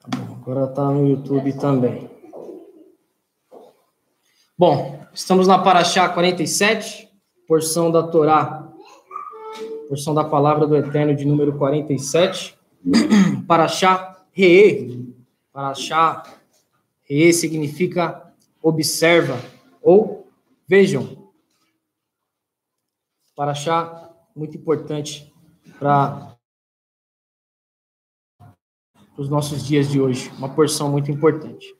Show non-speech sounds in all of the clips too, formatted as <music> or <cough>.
Tá agora está no YouTube também. Bom, estamos na Paraxá 47, porção da Torá, porção da palavra do Eterno de número 47. <clears throat> Paraxá Reê. Paraxá Reê significa observa ou vejam. Paraxá muito importante para os nossos dias de hoje, uma porção muito importante.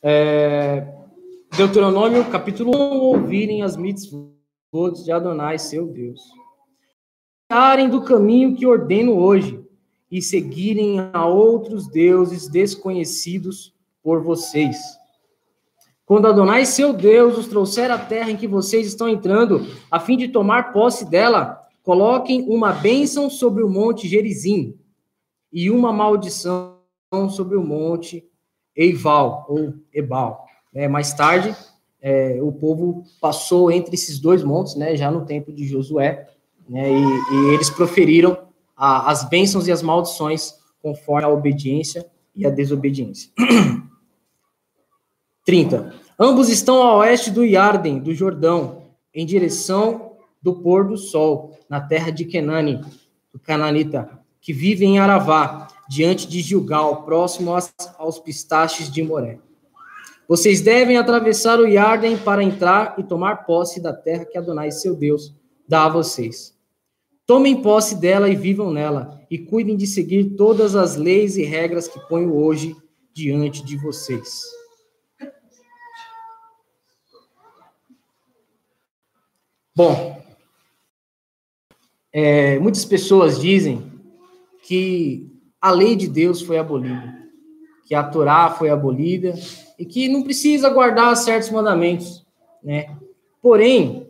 É, Deuteronômio, capítulo 1, ouvirem as mitzvot de Adonai, seu Deus. Parem do caminho que ordeno hoje e seguirem a outros deuses desconhecidos por vocês. Quando Adonai, seu Deus, os trouxer à terra em que vocês estão entrando, a fim de tomar posse dela, coloquem uma bênção sobre o monte Gerizim e uma maldição sobre o monte Eival ou Ebal. É, mais tarde, é, o povo passou entre esses dois montes, né, já no tempo de Josué, né, e, e eles proferiram a, as bênçãos e as maldições conforme a obediência e a desobediência. <clears throat> 30. Ambos estão a oeste do Yarden, do Jordão, em direção do pôr do sol, na terra de Kenani, do Cananita, que vive em Aravá, diante de Gilgal, próximo aos, aos pistaches de Moré. Vocês devem atravessar o Yarden para entrar e tomar posse da terra que Adonai, seu Deus, dá a vocês. Tomem posse dela e vivam nela, e cuidem de seguir todas as leis e regras que ponho hoje diante de vocês. Bom, é, muitas pessoas dizem que a lei de Deus foi abolida, que a Torá foi abolida e que não precisa guardar certos mandamentos, né? Porém,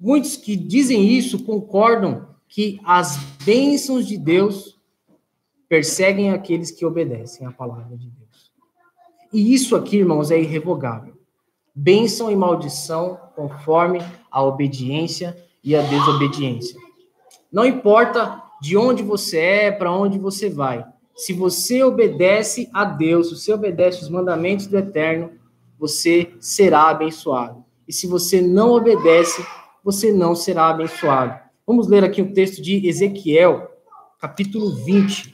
muitos que dizem isso concordam que as bênçãos de Deus perseguem aqueles que obedecem à palavra de Deus. E isso aqui, irmãos, é irrevogável. Bênção e maldição conforme a obediência e a desobediência. Não importa de onde você é, para onde você vai. Se você obedece a Deus, se você obedece os mandamentos do Eterno, você será abençoado. E se você não obedece, você não será abençoado. Vamos ler aqui o texto de Ezequiel, capítulo 20.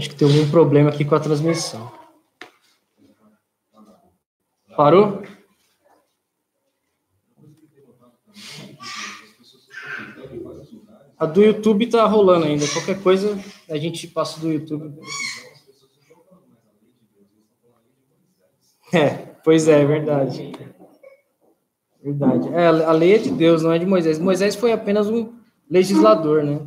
Acho que tem algum problema aqui com a transmissão. Parou? A do YouTube tá rolando ainda. Qualquer coisa, a gente passa do YouTube. É, pois é, é verdade. Verdade. É, a lei é de Deus, não é de Moisés. Moisés foi apenas um legislador, né?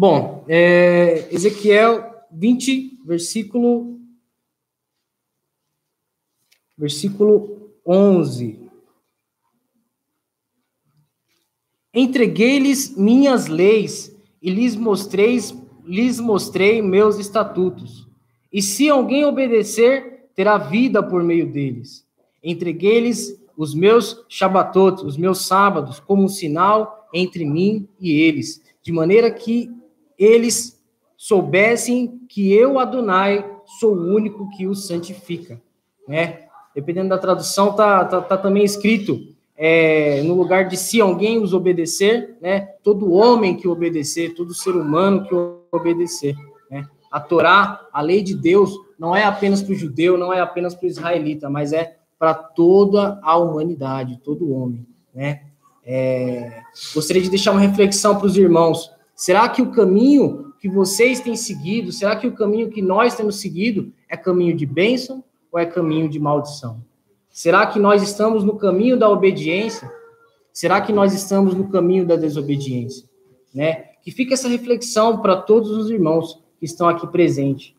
Bom, é, Ezequiel 20, versículo, versículo 11. Entreguei-lhes minhas leis e lhes mostrei, lhes mostrei meus estatutos. E se alguém obedecer, terá vida por meio deles. Entreguei-lhes os meus shabatot, os meus sábados, como um sinal entre mim e eles, de maneira que eles soubessem que eu, Adonai, sou o único que os santifica, né? Dependendo da tradução, tá, tá, tá também escrito é, no lugar de se alguém os obedecer, né? Todo homem que obedecer, todo ser humano que obedecer, né? A Torá, a lei de Deus, não é apenas para o judeu, não é apenas para o israelita, mas é para toda a humanidade, todo homem, né? É, gostaria de deixar uma reflexão para os irmãos. Será que o caminho que vocês têm seguido, será que o caminho que nós temos seguido é caminho de bênção ou é caminho de maldição? Será que nós estamos no caminho da obediência? Será que nós estamos no caminho da desobediência? Né? Que fica essa reflexão para todos os irmãos que estão aqui presentes.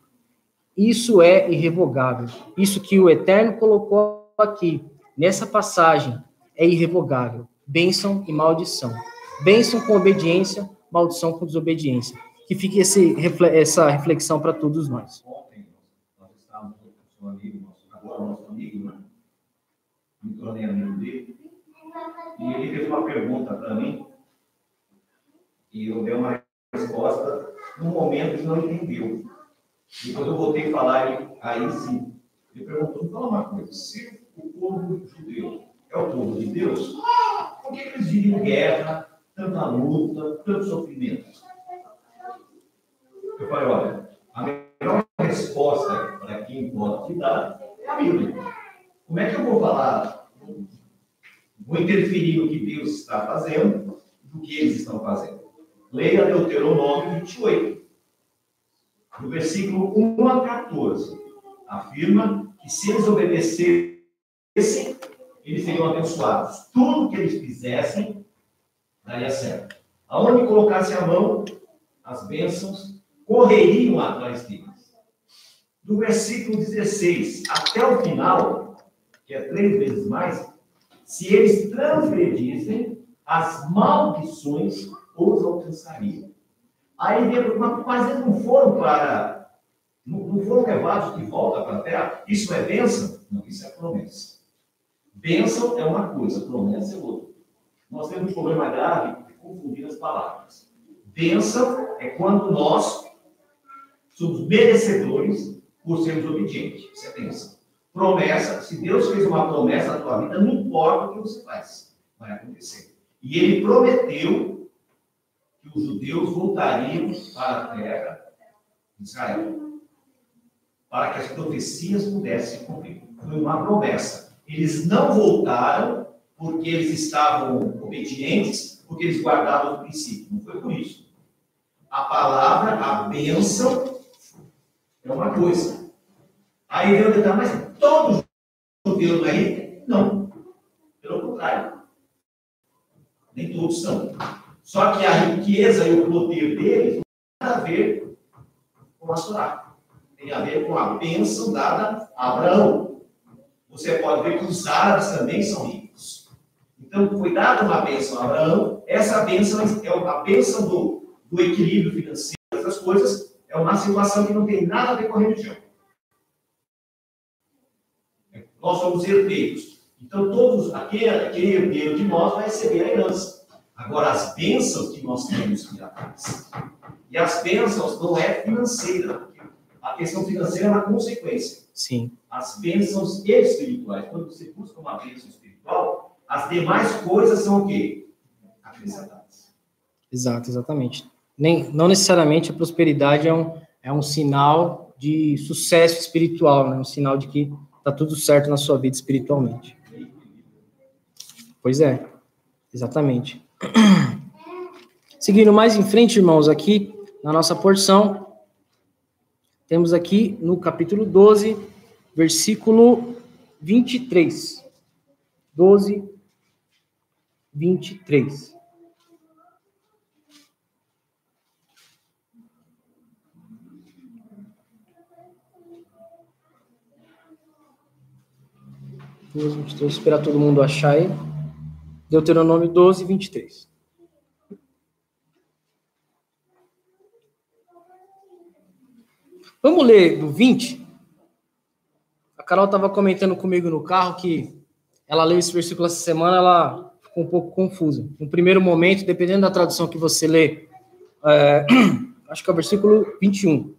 Isso é irrevogável. Isso que o Eterno colocou aqui, nessa passagem, é irrevogável. Bênção e maldição. Bênção com obediência, maldição com desobediência. Que fique esse, essa reflexão para todos nós. Ontem, nós estávamos com amigo, amigo, né? me tornei amigo dele, e ele fez uma pergunta para mim, e eu dei uma resposta no momento que não entendeu. E quando eu voltei a falar, aí sim, ele perguntou, fala uma coisa, se o povo judeu é o povo de Deus, por que eles vivem guerra, tanta luta, tanto sofrimento? Eu falei, olha, a melhor resposta para quem pode te dar é a Bíblia. Como é que eu vou falar, vou interferir no que Deus está fazendo, do que eles estão fazendo? Leia Deuteronômio 28. No versículo 1 a 14, afirma que se eles obedecessem, eles seriam abençoados. Tudo que eles fizessem daria certo. Aonde colocasse a mão, as bênçãos correriam atrás deles. Do versículo 16 até o final, que é três vezes mais, se eles transgredissem, as maldições os alcançariam. Aí, mas eles não foram para. Não foram levados de volta para a terra. Isso é bênção? Não, isso é promessa. Bênção é uma coisa, promessa é outra. Nós temos um problema grave de confundir as palavras. Bênção é quando nós somos merecedores por sermos obedientes. Isso é bênção. Promessa, se Deus fez uma promessa na tua vida, não importa o que você faz, vai acontecer. E ele prometeu que os judeus voltariam para a terra de Israel, para que as profecias pudessem cumprir. Foi uma promessa. Eles não voltaram porque eles estavam obedientes, porque eles guardavam o princípio. Não foi por isso. A palavra, a bênção, é uma coisa. Aí vem o detalhe, mas todos os judeus aí? Não. Pelo contrário. Nem todos são. Só que a riqueza e o poder deles não tem nada a ver com a Torá. Tem a ver com a bênção dada a Abraão. Você pode ver que os árabes também são ricos. Então, foi dada uma bênção a Abraão. Essa bênção é a bênção do, do equilíbrio financeiro, essas coisas. É uma situação que não tem nada a ver com a religião. Nós somos herdeiros. Então, todos, aquele, aquele herdeiro de nós vai receber a herança. Agora, as bênçãos que nós temos que atrás. E as bênçãos não é financeira. A questão financeira é uma consequência. Sim. As bênçãos espirituais. Quando você busca uma bênção espiritual, as demais coisas são o quê? Acrescentadas. Exato, exatamente. Nem, não necessariamente a prosperidade é um, é um sinal de sucesso espiritual, né? um sinal de que está tudo certo na sua vida espiritualmente. Pois é, exatamente. <clears throat> Seguindo mais em frente, irmãos, aqui na nossa porção, temos aqui no capítulo 12, versículo 23. 12, 23. Vamos esperar todo mundo achar aí. Deuteronômio 12, 23. Vamos ler do 20? A Carol estava comentando comigo no carro que ela leu esse versículo essa semana, ela um pouco confusa. No primeiro momento, dependendo da tradução que você lê, é, <clears throat> acho que é o versículo 21,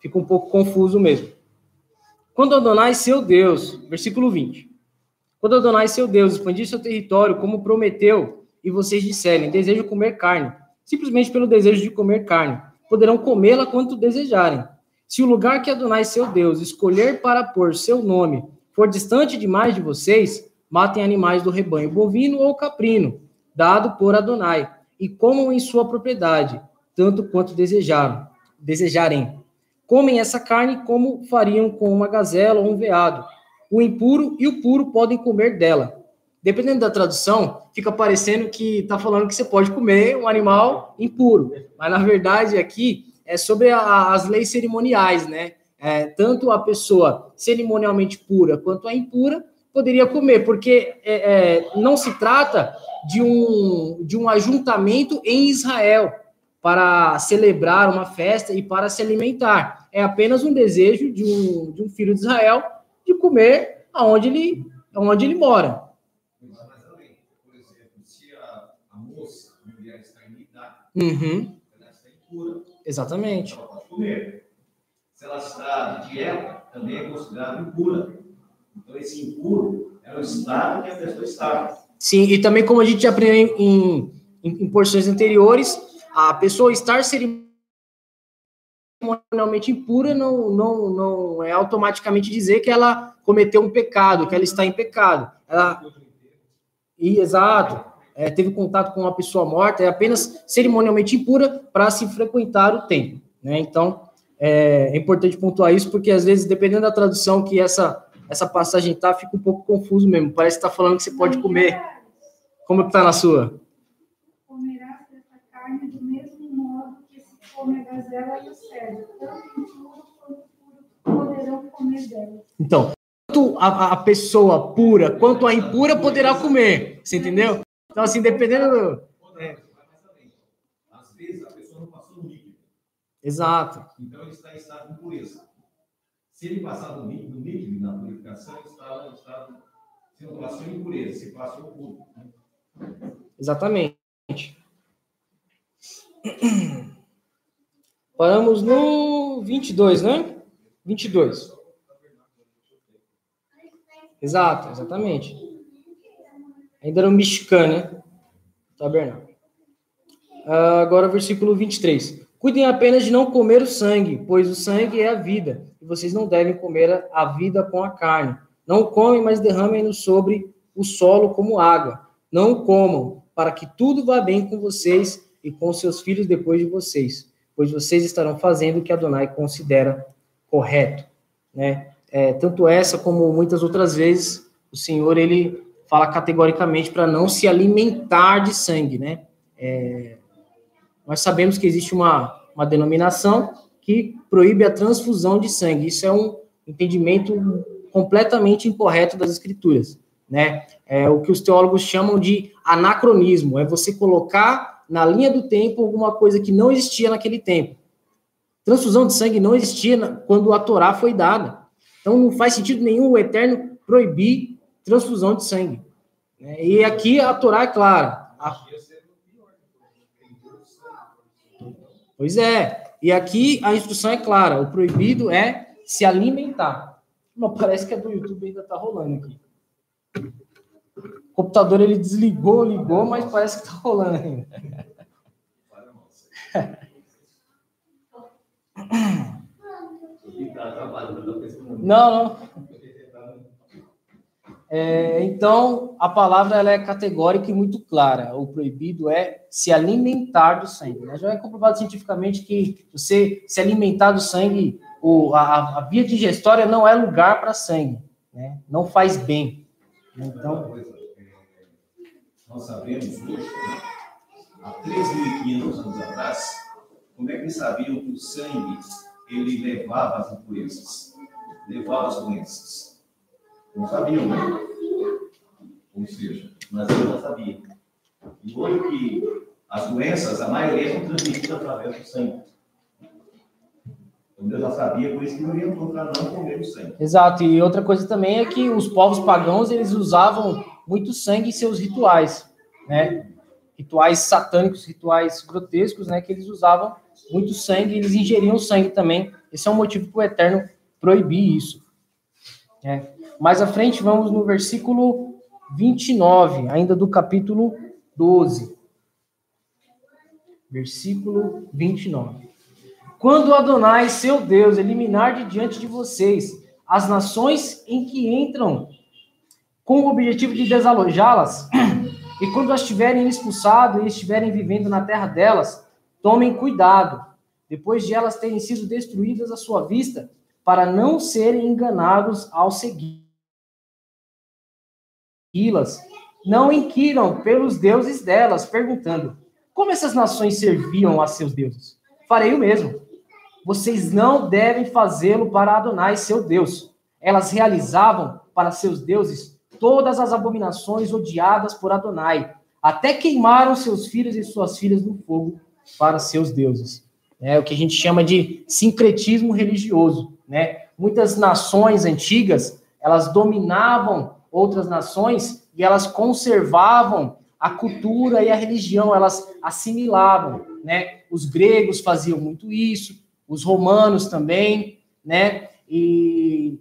fica um pouco confuso mesmo. Quando Adonai, seu Deus, versículo 20. Quando Adonai, seu Deus, expandir seu território, como prometeu, e vocês disserem, desejo comer carne, simplesmente pelo desejo de comer carne, poderão comê-la quanto desejarem. Se o lugar que Adonai, seu Deus, escolher para pôr seu nome for distante demais de vocês, matem animais do rebanho bovino ou caprino, dado por Adonai, e comam em sua propriedade, tanto quanto desejaram, desejarem. Comem essa carne como fariam com uma gazela ou um veado. O impuro e o puro podem comer dela. Dependendo da tradução, fica parecendo que está falando que você pode comer um animal impuro. Mas, na verdade, aqui é sobre a, as leis cerimoniais, né? É, tanto a pessoa cerimonialmente pura quanto a impura poderia comer, porque é, é, não se trata de um, de um ajuntamento em Israel para celebrar uma festa e para se alimentar. É apenas um desejo de um, de um filho de Israel de comer aonde ele, aonde ele mora. Uhum. ela está. Exatamente. Ela pode comer. Se ela está de dieta, também é considerada impura. Então, esse impuro é o estado que a pessoa está. Sim, e também como a gente aprendeu em, em, em porções anteriores, a pessoa estar cerimonialmente impura não, não, não é automaticamente dizer que ela cometeu um pecado, que ela está em pecado. Ela... E, exato. É, teve contato com uma pessoa morta, é apenas cerimonialmente impura para se frequentar o templo. Né? Então, é, é importante pontuar isso, porque às vezes, dependendo da tradução que essa essa passagem tá, fica um pouco confuso mesmo. Parece que tá falando que você pode comer. Como que tá na sua? Comerás essa carne do mesmo modo que se come a gazela e o cedro. Tanto quanto poderão comer dela. Então, tanto a, a pessoa pura quanto a impura poderá comer. Você entendeu? Então, assim, dependendo do... É. Às vezes a pessoa não passou no líquido. Exato. Então ele está em estado de impureza. Se ele passar no líquido, na purificação, está no estado, se não passou impureza, se passou puro. Né? Exatamente. Paramos no 22, né? 22. Exato, exatamente. Ainda era um mexicano, né? Tabernáculo. Uh, agora, versículo 23. Cuidem apenas de não comer o sangue, pois o sangue é a vida e vocês não devem comer a vida com a carne. Não comem, mas derramem-no sobre o solo como água. Não comam, para que tudo vá bem com vocês e com seus filhos depois de vocês, pois vocês estarão fazendo o que Adonai considera correto, né? É, tanto essa como muitas outras vezes, o Senhor ele fala categoricamente para não se alimentar de sangue, né? É, nós sabemos que existe uma, uma denominação que proíbe a transfusão de sangue. Isso é um entendimento completamente incorreto das escrituras, né? É o que os teólogos chamam de anacronismo, é você colocar na linha do tempo alguma coisa que não existia naquele tempo. Transfusão de sangue não existia quando a Torá foi dada. Então não faz sentido nenhum o Eterno proibir transfusão de sangue. E aqui a Torá é clara. A... Pois é, e aqui a instrução é clara: o proibido é se alimentar. Não, parece que a do YouTube ainda está rolando aqui. O computador ele desligou, ligou, mas parece que está rolando ainda. Não, não. É, então, a palavra ela é categórica e muito clara. O proibido é se alimentar do sangue. Né? Já é comprovado cientificamente que você se alimentar do sangue, o, a, a via digestória não é lugar para sangue. Né? Não faz bem. Então, nós sabemos hoje, há 3.500 anos atrás, como é que eles sabiam que o sangue ele levava as impurezas, levava as doenças? Não sabiam, né? Ou seja, mas eu já sabia. E que as doenças, a maioria são transmitidas através do sangue. Então Deus já sabia, por isso que orientou para não comer o sangue. Exato, e outra coisa também é que os povos pagãos, eles usavam muito sangue em seus rituais, né? Rituais satânicos, rituais grotescos, né? Que eles usavam muito sangue, eles ingeriam sangue também. Esse é um motivo para o Eterno proibir isso. Né? Mais à frente, vamos no versículo 29, ainda do capítulo 12. Versículo 29. Quando Adonai, seu Deus, eliminar de diante de vocês as nações em que entram com o objetivo de desalojá-las, e quando as tiverem expulsado e estiverem vivendo na terra delas, tomem cuidado, depois de elas terem sido destruídas à sua vista, para não serem enganados ao segui-las. Não inquiram pelos deuses delas, perguntando: como essas nações serviam a seus deuses? Farei o mesmo vocês não devem fazê-lo para Adonai, seu Deus. Elas realizavam para seus deuses todas as abominações odiadas por Adonai, até queimaram seus filhos e suas filhas no fogo para seus deuses. É o que a gente chama de sincretismo religioso, né? Muitas nações antigas, elas dominavam outras nações e elas conservavam a cultura e a religião, elas assimilavam, né? Os gregos faziam muito isso, os romanos também, né? E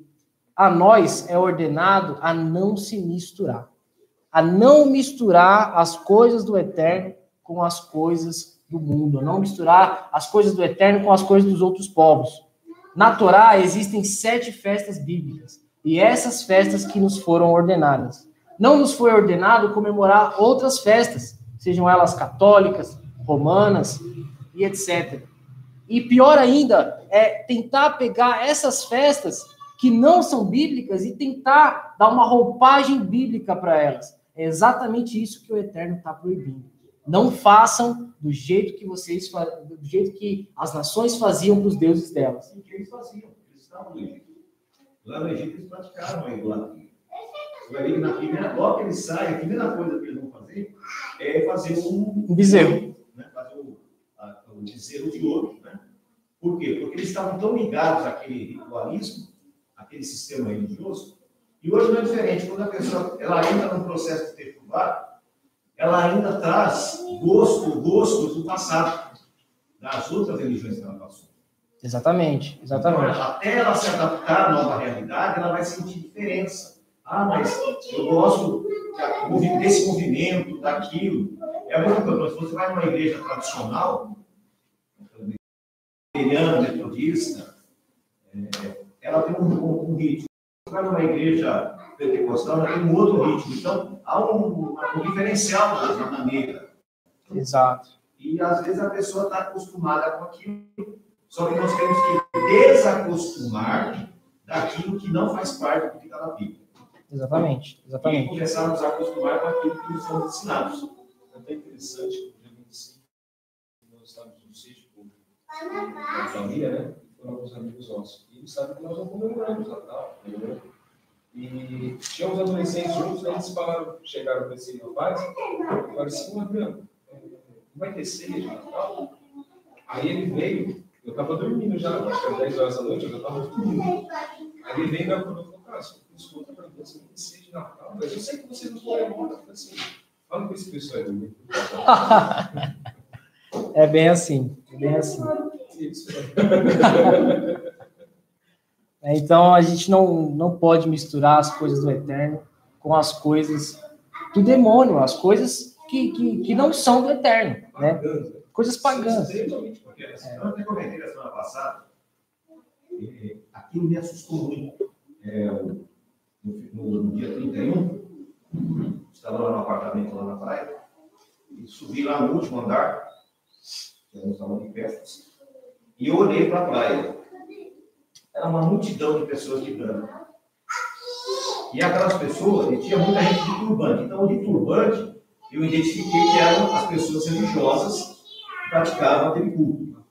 a nós é ordenado a não se misturar, a não misturar as coisas do eterno com as coisas do mundo, a não misturar as coisas do eterno com as coisas dos outros povos. Na Torá existem sete festas bíblicas e essas festas que nos foram ordenadas. Não nos foi ordenado comemorar outras festas, sejam elas católicas, romanas e etc. E pior ainda, é tentar pegar essas festas que não são bíblicas e tentar dar uma roupagem bíblica para elas. É exatamente isso que o Eterno está proibindo. Não façam do jeito que vocês do jeito que as nações faziam para os deuses delas. O que eles faziam? Eles estavam no Egito. Lá no Egito eles praticavam a idolatria. Você vai ver que na primeira, logo que eles saem, a primeira coisa que eles vão fazer é fazer um, um bezerro. Né? Fazer o, a, o bezerro de ouro por quê? Porque eles estavam tão ligados àquele ritualismo, àquele sistema religioso, e hoje não é diferente. Quando a pessoa ela entra num processo de perturbar, ela ainda traz gosto, gosto do passado, das outras religiões que ela passou. Exatamente, exatamente. Então, até ela se adaptar à nova realidade, ela vai sentir diferença. Ah, mas eu gosto desse movimento, daquilo. É muito importante. Se você vai numa igreja tradicional, metodista, é, ela tem um, um, um ritmo. Vai numa igreja pentecostal, ela tem um outro ritmo. Então, há um, um diferencial na maneira. Exato. E às vezes a pessoa está acostumada com aquilo, só que nós temos que desacostumar daquilo que não faz parte do que está na Bíblia. Exatamente, exatamente. E começar a nos acostumar com aquilo que nos são ensinados. É até interessante que no dia 25 nós estávamos no sítio a família, né? Foram alguns amigos nossos. E eles sabem que nós não comemoramos Natal, entendeu? E tinha uns adolescentes juntos, eles falaram, chegaram para esse rapaz, e falaram assim, Adriano, vai ter ceia de Natal? Aí ele veio, eu estava dormindo já, acho que às 10 horas da noite, eu já estava dormindo. Aí ele veio e me falou, cara, você escuta para você não tem ceia de Natal, mas eu sei que vocês não comemoram. Eu falei assim, fala com esse pessoal aí. <laughs> É bem assim, é bem assim. <laughs> Então a gente não, não pode misturar as coisas do eterno com as coisas do demônio, as coisas que, que, que não são do eterno, né? Coisas pagãs. É. Eu até comentei na semana passada, aquilo me assustou muito. É, no, no, no, dia 31, estava lá no apartamento lá na praia, e subi lá no último andar, que era um salão de festas, e eu olhei para a praia. Era uma multidão de pessoas de branco. E aquelas pessoas, e tinha muita gente de turbante. Então, de turbante, eu identifiquei que eram as pessoas religiosas que praticavam aquele culto.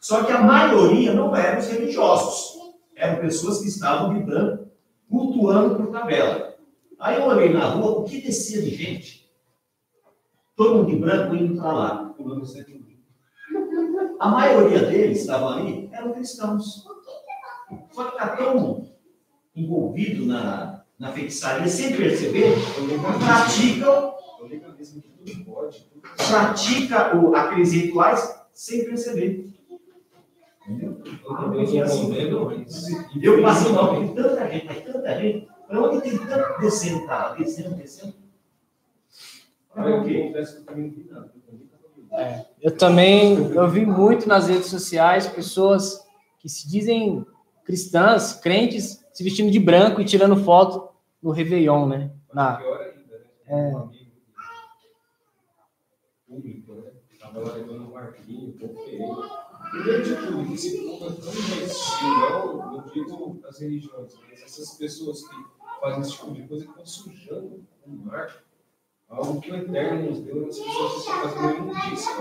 Só que a maioria não eram os religiosos. Eram pessoas que estavam de branco, cultuando por tabela. Aí eu olhei na rua, o que descia de gente? Todo mundo de branco indo para lá, a maioria deles estavam ali, eram cristãos. Só que está tão envolvido na, na feitiçaria, sem perceber, praticam, pratica o, aqueles rituais sem perceber. Entendeu? Eu passei mal, tem tanta gente, tem tanta gente. Para onde tem tanto descendo, tá? Descendo, descendo. Para o quê? É, eu também, eu vi muito nas redes sociais pessoas que se dizem cristãs, crentes, se vestindo de branco e tirando foto no Réveillon, né? Na... Pior ainda, né? É. Um né? Um um. Primeiro de tudo, esse é tão não, não digo as religiões, mas essas pessoas que fazem esse tipo de coisa estão sujando o mar, algo que o Eterno nos deu, as pessoas estão fazendo imundícia.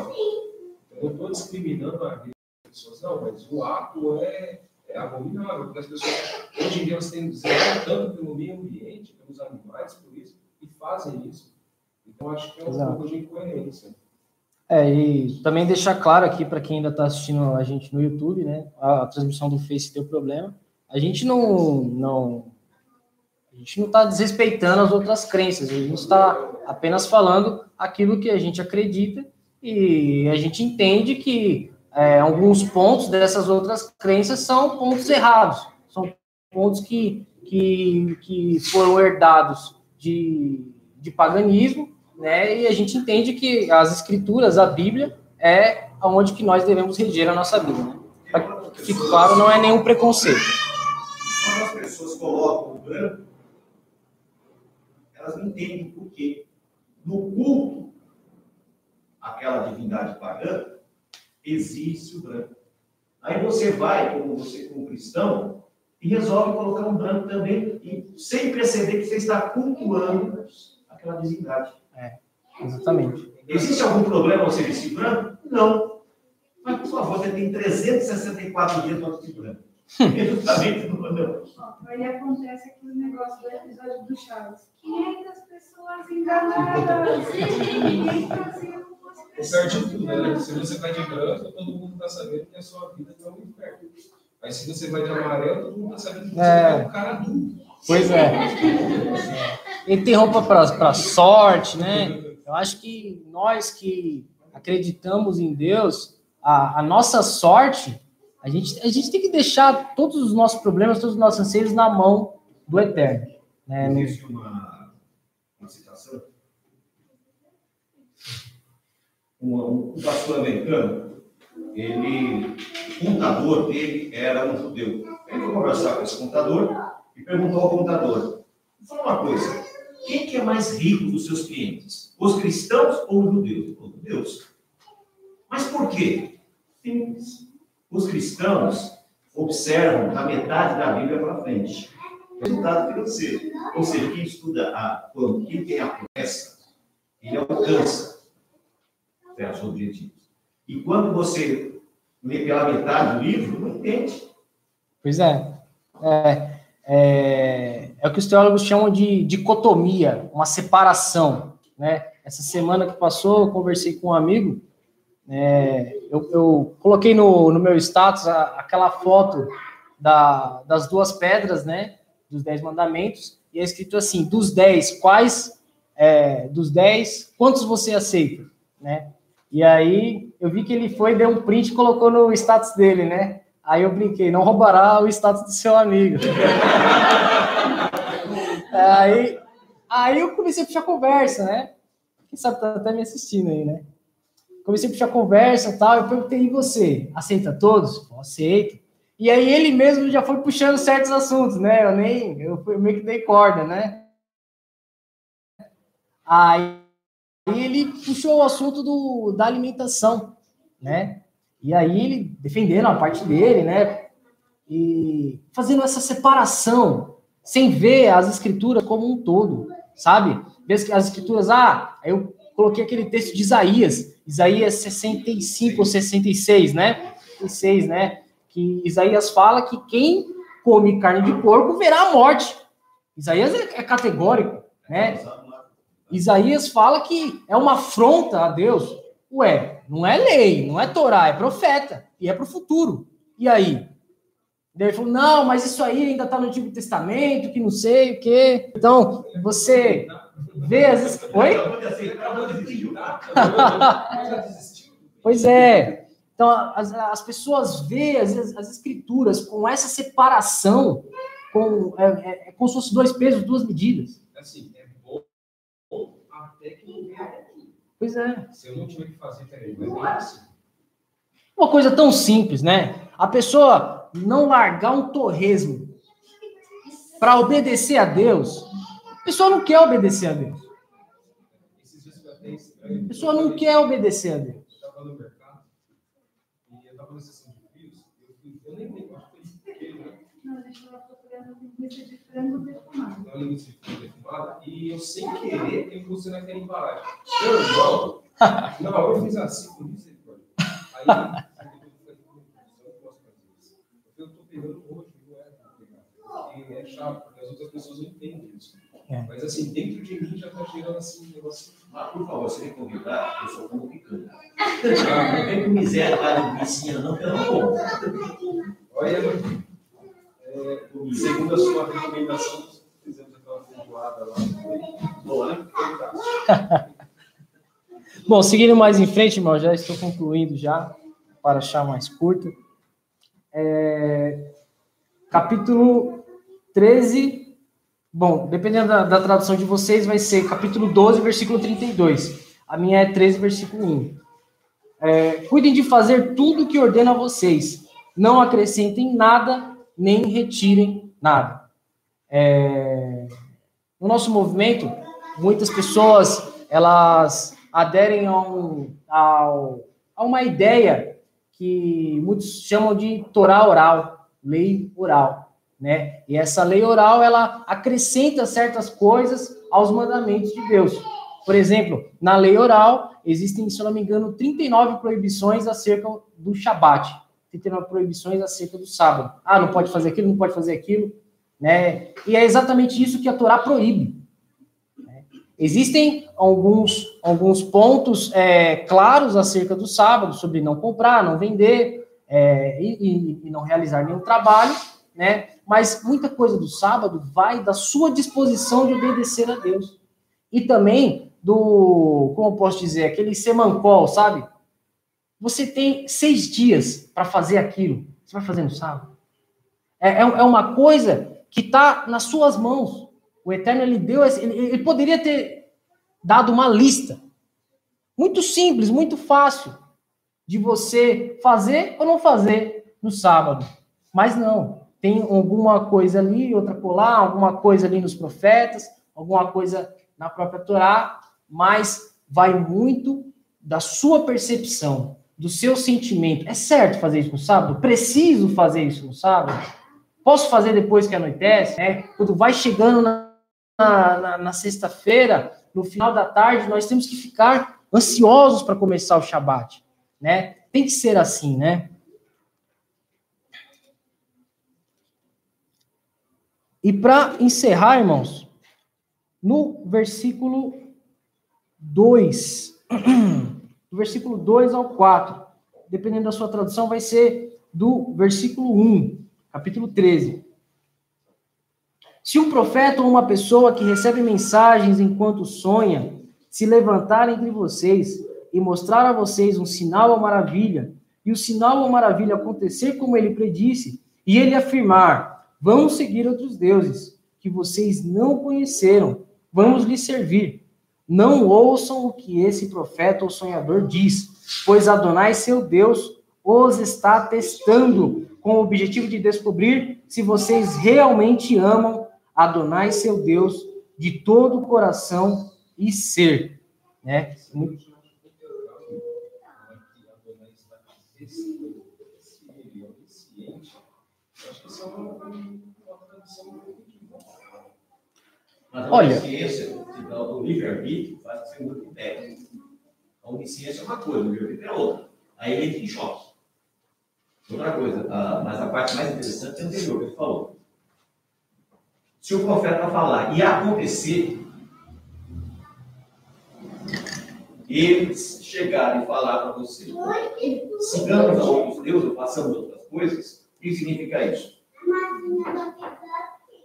Eu não estou discriminando a vida das pessoas, não, mas o ato é, é abominável, porque as pessoas, hoje em dia, elas têm zelo tanto pelo meio ambiente, pelos animais, por isso, e fazem isso. Então, acho que é um Exato. pouco de incoerência. É, e também deixar claro aqui para quem ainda está assistindo a gente no YouTube, né? A, a transmissão do Face deu problema. A gente não, não a gente não está desrespeitando as outras crenças. A gente está apenas falando aquilo que a gente acredita e a gente entende que é, alguns pontos dessas outras crenças são pontos errados, são pontos que, que, que foram herdados de, de paganismo né? E a gente entende que as escrituras, a Bíblia, é aonde que nós devemos reger a nossa vida. Né? Que fique claro, não é nenhum preconceito. Quando as pessoas colocam o branco, elas não entendem por quê. No culto, aquela divindade pagã, existe o branco. Aí você vai, como você, como cristão, e resolve colocar um branco também, e sem perceber que você está cultuando aquela divindade. É, exatamente. Existe algum problema você vestir branco? Não. Mas, por favor, você tem 364 dias para vestir branco. Não. Aí acontece aquele negócio do episódio do Chaves. 500 pessoas enganadas. <laughs> Ninguém fazia umas O certo de tudo, né? Se você vai de branco, todo mundo está sabendo que a sua vida está um inferno. Aí se você vai de amarelo, todo mundo está sabendo que você É. é um cara duro. Pois é. Ele tem roupa para sorte, né? Eu acho que nós que acreditamos em Deus, a, a nossa sorte, a gente, a gente tem que deixar todos os nossos problemas, todos os nossos anseios na mão do Eterno. Né? Existe uma, uma citação. Um, um pastor americano, ele, o contador dele era um judeu. Ele foi conversar com esse contador e perguntou ao contador: fala uma coisa, quem que é mais rico dos seus clientes? Os cristãos ou os judeus? Ele falou, Deus. Mas por quê? Simples. Os cristãos observam da metade da Bíblia para frente. Resultado financeiro. Ou seja, quem estuda a, quem tem a promessa, ele alcança certos objetivos. E quando você lê pela metade do livro, não entende. Pois é. É, é, é o que os teólogos chamam de dicotomia, uma separação. Né? Essa semana que passou, eu conversei com um amigo, é, eu, eu coloquei no, no meu status a- aquela foto da- das duas pedras, né? Dos dez mandamentos, e é escrito assim: dos dez, quais é, dos dez, quantos você aceita? Né? E aí eu vi que ele foi, deu um print e colocou no status dele, né? Aí eu brinquei, não roubará o status do seu amigo. <laughs> aí, aí eu comecei a puxar conversa, né? Quem sabe tá até me assistindo aí, né? Comecei a puxar conversa e tal. Eu perguntei, e você? Aceita todos? Eu aceito. E aí ele mesmo já foi puxando certos assuntos, né? Eu nem, eu meio que dei corda, né? Aí ele puxou o assunto do, da alimentação, né? E aí ele defendendo a parte dele, né? E fazendo essa separação, sem ver as escrituras como um todo, sabe? As escrituras, ah, eu coloquei aquele texto de Isaías, Isaías 65 ou 66, né? 66, né? Que Isaías fala que quem come carne de porco verá a morte. Isaías é, é categórico, né? Isaías fala que é uma afronta a Deus. Ué, não é lei, não é Torá, é profeta. E é para o futuro. E aí? Ele falou, não, mas isso aí ainda está no Antigo Testamento, que não sei o quê. Então, você as... Oi? <laughs> Pois é. Então, as, as pessoas veem as, as escrituras com essa separação, com, é, é, é como se fosse dois pesos, duas medidas. Assim, é bom até que não daqui. Pois é. Se eu não tiver que fazer, peraí, mas é assim. Uma coisa tão simples, né? A pessoa não largar um torresmo para obedecer a Deus. A pessoa não quer obedecer a Deus. Eu. A pessoa não quer obedecer a Deus. <laughs> <laughs> <laughs> Eu estava no mercado e eu estava na sessão de frios. Eu, fui, eu nem lembro, acho que foi aquele? Não, a gente estava procurando linguiça de frango defumado. Uma linguiça de frango defumada e eu, sem querer, eu pus naquela embalagem. Irmão, na hora eu fiz assim, com misericórdia. Aí, eu falei, eu não posso fazer isso. Porque eu estou pegando hoje, não é. E é chato, porque as outras pessoas não entendem isso. É. Mas assim, dentro de mim já está gerando assim um negócio. Mas, por favor, se me convidar, eu sou como picante. <laughs> Não vem com miséria lá de vizinha, não, não como. Olha, é, segundo a sua recomendação, fizemos aquela feijoada lá. Boa, né? Bom, seguindo mais em frente, irmão, já estou concluindo já, para achar mais curto. É, capítulo 13, bom, dependendo da, da tradução de vocês, vai ser capítulo 12, versículo 32. A minha é 13, versículo 1. É, cuidem de fazer tudo o que ordena a vocês. Não acrescentem nada, nem retirem nada. É, no nosso movimento, muitas pessoas, elas aderem a, um, ao, a uma ideia que muitos chamam de Torá oral, lei oral, né? E essa lei oral, ela acrescenta certas coisas aos mandamentos de Deus. Por exemplo, na lei oral, existem, se eu não me engano, 39 proibições acerca do Shabat, 39 proibições acerca do sábado. Ah, não pode fazer aquilo, não pode fazer aquilo, né? E é exatamente isso que a Torá proíbe. Existem alguns, alguns pontos é, claros acerca do sábado, sobre não comprar, não vender é, e, e, não realizar nenhum trabalho, né? Mas muita coisa do sábado vai da sua disposição de obedecer a Deus. E também do, como eu posso dizer, aquele semancol, sabe? Você tem seis dias para fazer aquilo. Você vai fazer no sábado? É, é, é uma coisa que está nas suas mãos. O Eterno, ele deu, ele, ele poderia ter dado uma lista. Muito simples, muito fácil de você fazer ou não fazer no sábado. Mas não. Tem alguma coisa ali, outra colar, alguma coisa ali nos profetas, alguma coisa na própria Torá, mas vai muito da sua percepção, do seu sentimento. É certo fazer isso no sábado? Preciso fazer isso no sábado? Posso fazer depois que anoitece? Né? Quando vai chegando na, na, na sexta-feira, no final da tarde, nós temos que ficar ansiosos para começar o Shabat, né? Tem que ser assim, né? E para encerrar, irmãos, no versículo 2, <clears throat> do versículo 2 ao 4, dependendo da sua tradução, vai ser do versículo 1, capítulo 13. Se um profeta ou uma pessoa que recebe mensagens enquanto sonha se levantar entre vocês e mostrar a vocês um sinal ou maravilha, e o sinal ou maravilha acontecer como ele predisse, e ele afirmar: Vamos seguir outros deuses que vocês não conheceram, vamos lhes servir. Não ouçam o que esse profeta ou sonhador diz, pois Adonai, seu Deus, os está testando com o objetivo de descobrir se vocês realmente amam Adonai, seu Deus, de todo o coração e ser. Né? Muito... Olha, a onisciência, o livre-arbítrio faz ser muito técnico. A onisciência é uma coisa, o livre-arbítrio é outra. Aí ele entra em choque. Outra coisa, a, mas a parte mais interessante é o anterior que ele falou. Se o profeta falar e acontecer, eles chegarem e falar para você, sigamos a outros deuses, façamos outras coisas, o que significa isso?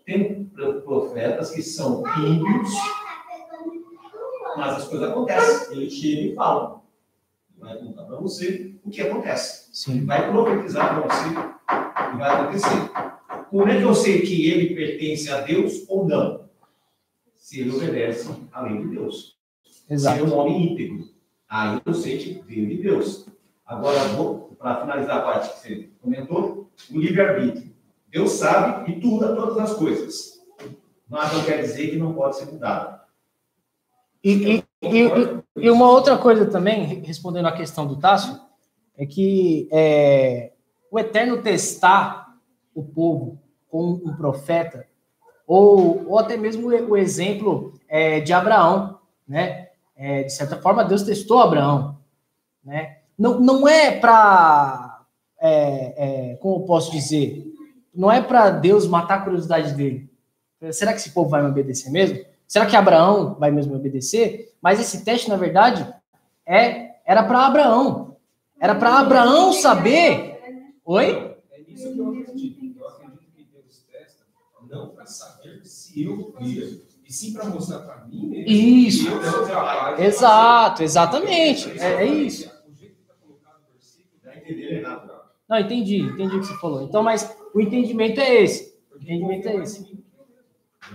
Tem profetas que são ímpios, mas as coisas acontecem. Ele chega e fala. Vai contar para você o que acontece. Sim. Vai profetizar para você o que vai acontecer. Como é que eu sei que ele pertence a Deus ou não? Se ele obedece à lei de Deus. Exato. Se ele é um homem íntegro. Aí eu sei que veio de Deus. Agora, para finalizar a parte que você comentou, o livre-arbítrio. Deus sabe e tudo, todas as coisas. Mas não quer dizer que não pode ser mudado. E, e, e, e uma outra coisa também, respondendo à questão do Tássio, é que é, o Eterno testar o povo com um profeta, ou, ou até mesmo o exemplo é, de Abraão, né? É, de certa forma, Deus testou Abraão, né? Não, não é para, é, é, como eu posso dizer, não é para Deus matar a curiosidade dele. Será que esse povo vai me obedecer mesmo? Será que Abraão vai mesmo obedecer? Mas esse teste, na verdade, é era para Abraão. Era para Abraão saber. Oi? É isso que eu acredito. Eu acredito que Deus testa não para saber se eu via, e sim para mostrar para mim mesmo. Isso. Exato, exatamente. É, é isso. Não, entendi, entendi o que você falou. Então, mas o entendimento é esse. O entendimento é esse.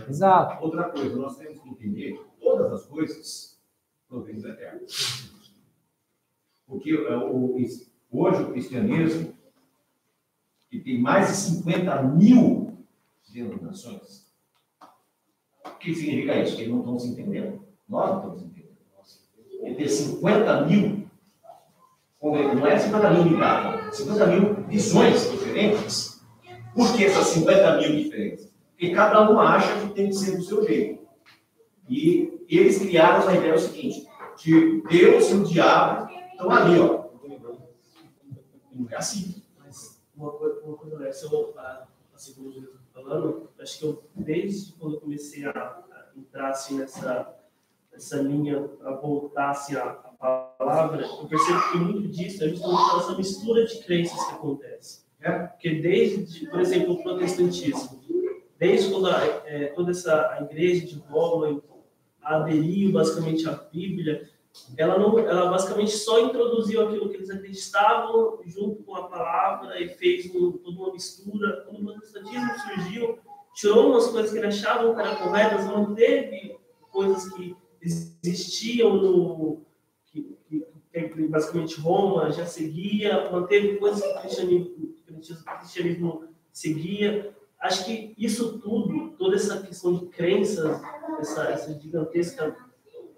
Exato. Outra coisa, nós temos que entender todas as coisas provém do eterno. Porque é, hoje o cristianismo, que tem mais de 50 mil denominações, o que significa isso? Que eles não estão se entendendo. Nós não estamos entendendo. Ele tem 50 mil, não é 50 mil unidades, 50 mil visões diferentes. Por que essas 50 mil diferentes? Porque cada um acha que tem que ser do seu jeito. E eles criaram a ideia o seguinte: que Deus e o diabo estão ali, ó. Não é assim. Mas uma coisa, uma coisa dessa, eu, assim como eu estou falando, acho que eu, desde quando eu comecei a, a entrar assim, nessa, nessa linha, a voltar assim, a, a palavra, eu percebo que muito disso é justamente essa mistura de crenças que acontece. É? Porque desde, por exemplo, o protestantismo, desde quando a, é, toda essa a igreja de Roma aderiu basicamente à Bíblia, ela não, ela basicamente só introduziu aquilo que eles acreditavam junto com a palavra e fez um, toda uma mistura. Quando o protestantismo surgiu, tirou umas coisas que ele achavam que eram corretas, manteve coisas que existiam no que, que basicamente Roma já seguia, manteve coisas que o cristianismo, o cristianismo seguia acho que isso tudo, toda essa questão de crenças, essa, essa gigantesca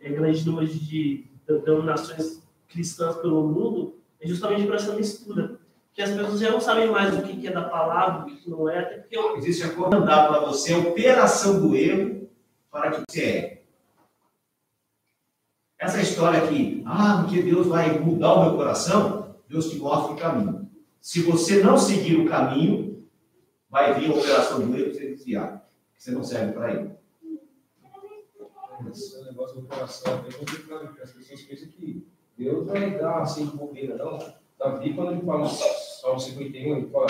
é, grande número de, de denominações cristãs pelo mundo, é justamente por essa mistura. Que as pessoas já não sabem mais o que é da palavra, o que não é, até porque eu... Existe a comandar para você a operação do erro para que você é. Essa história aqui, ah, porque Deus vai mudar o meu coração, Deus te mostra o caminho. Se você não seguir o caminho, vai vir a operação do erro você desviar, você não serve para ele. Esse negócio do coração é bem complicado, porque as pessoas pensam que Deus vai dar assim de bobeira, não. Davi, quando ele fala no Salmo 51, ele fala,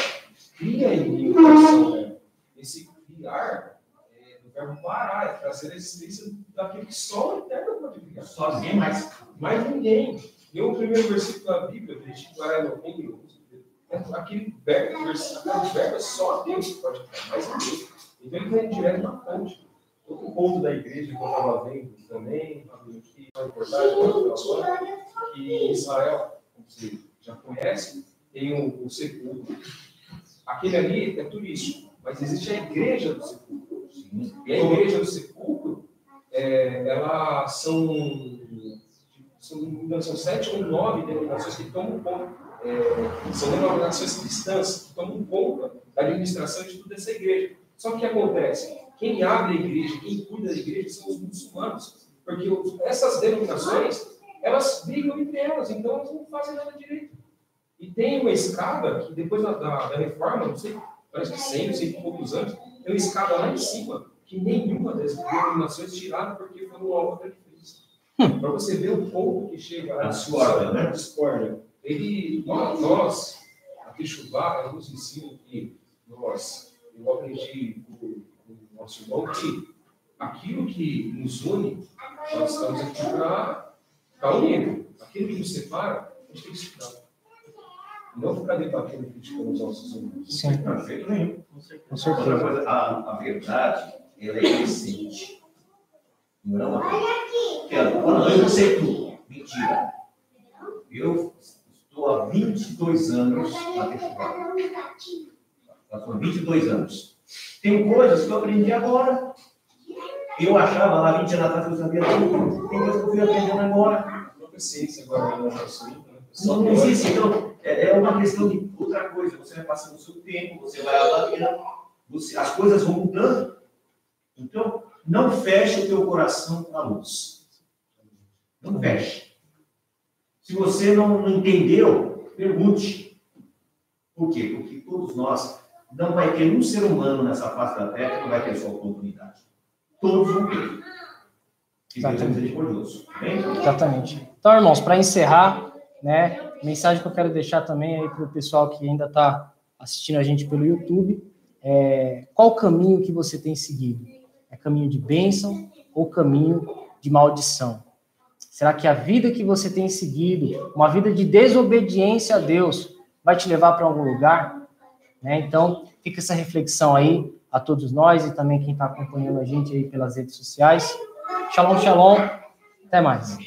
cria em mim o coração, né? Esse criar é do verbo parar, é trazer a existência daquilo que só o eterno pode criar. Só ninguém mais. Mais ninguém. E o primeiro versículo da Bíblia, é no aquele verbo, aquele verbo é só Deus que pode criar, mais ninguém. Então ele vem direto na fonte. Outro ponto da igreja que eu estava vendo também, que é importante, que Israel, como você já conhece, tem o, o sepulcro. Aquele ali é turístico, mas existe a igreja do sepulcro. E a igreja do sepulcro, é, ela são, são, são sete ou nove denominações que tomam conta é, são denominações cristãs que tomam conta da administração de toda essa igreja. Só que o que acontece? Quem abre a igreja, quem cuida da igreja são os muçulmanos. Porque essas denominações, elas brigam entre elas, então elas não fazem nada direito. E tem uma escada que depois da, da, da reforma, não sei, parece que 100, não sei poucos anos, tem uma escada lá em cima, que nenhuma das denominações tiraram porque foi uma outra que fez. Hum. Para você ver o ponto que chega a discórdia, né? discórdia ele, nós, a Techubá, nos ensina que nós, eu aprendi com o nosso irmão, que aquilo que nos une, nós estamos aqui para unir. Aquilo que nos separa, a gente tem que estudar. Não ficar debatendo e criticando os nossos irmãos. Sim. Perfeito nenhum. Com certeza. Outra coisa, a, a verdade, ela é recente. Não é uma coisa. Quando eu sei tudo. Mentira. Eu há 22 anos na festival. Passou 22 anos. Tem coisas que eu aprendi agora. Eu achava lá 20 anos atrás que eu sabia tudo. Tem coisas que eu fui aprendendo agora. Não precisa agora não Não, não existe, então, é, é uma questão de outra coisa. Você vai passando o seu tempo, você vai avaliando, você, as coisas vão mudando. Então, não feche o teu coração para a luz. Não feche. Se você não entendeu, pergunte. Por quê? Porque todos nós, não vai ter um ser humano nessa face da terra que não vai ter sua oportunidade. Todos vão ter. E Deus é. Exatamente. Então, irmãos, para encerrar, né, mensagem que eu quero deixar também aí para o pessoal que ainda está assistindo a gente pelo YouTube, é, qual o caminho que você tem seguido? É caminho de bênção ou caminho de maldição? Será que a vida que você tem seguido, uma vida de desobediência a Deus, vai te levar para algum lugar? Né? Então, fica essa reflexão aí a todos nós e também quem está acompanhando a gente aí pelas redes sociais. Shalom, shalom. Até mais.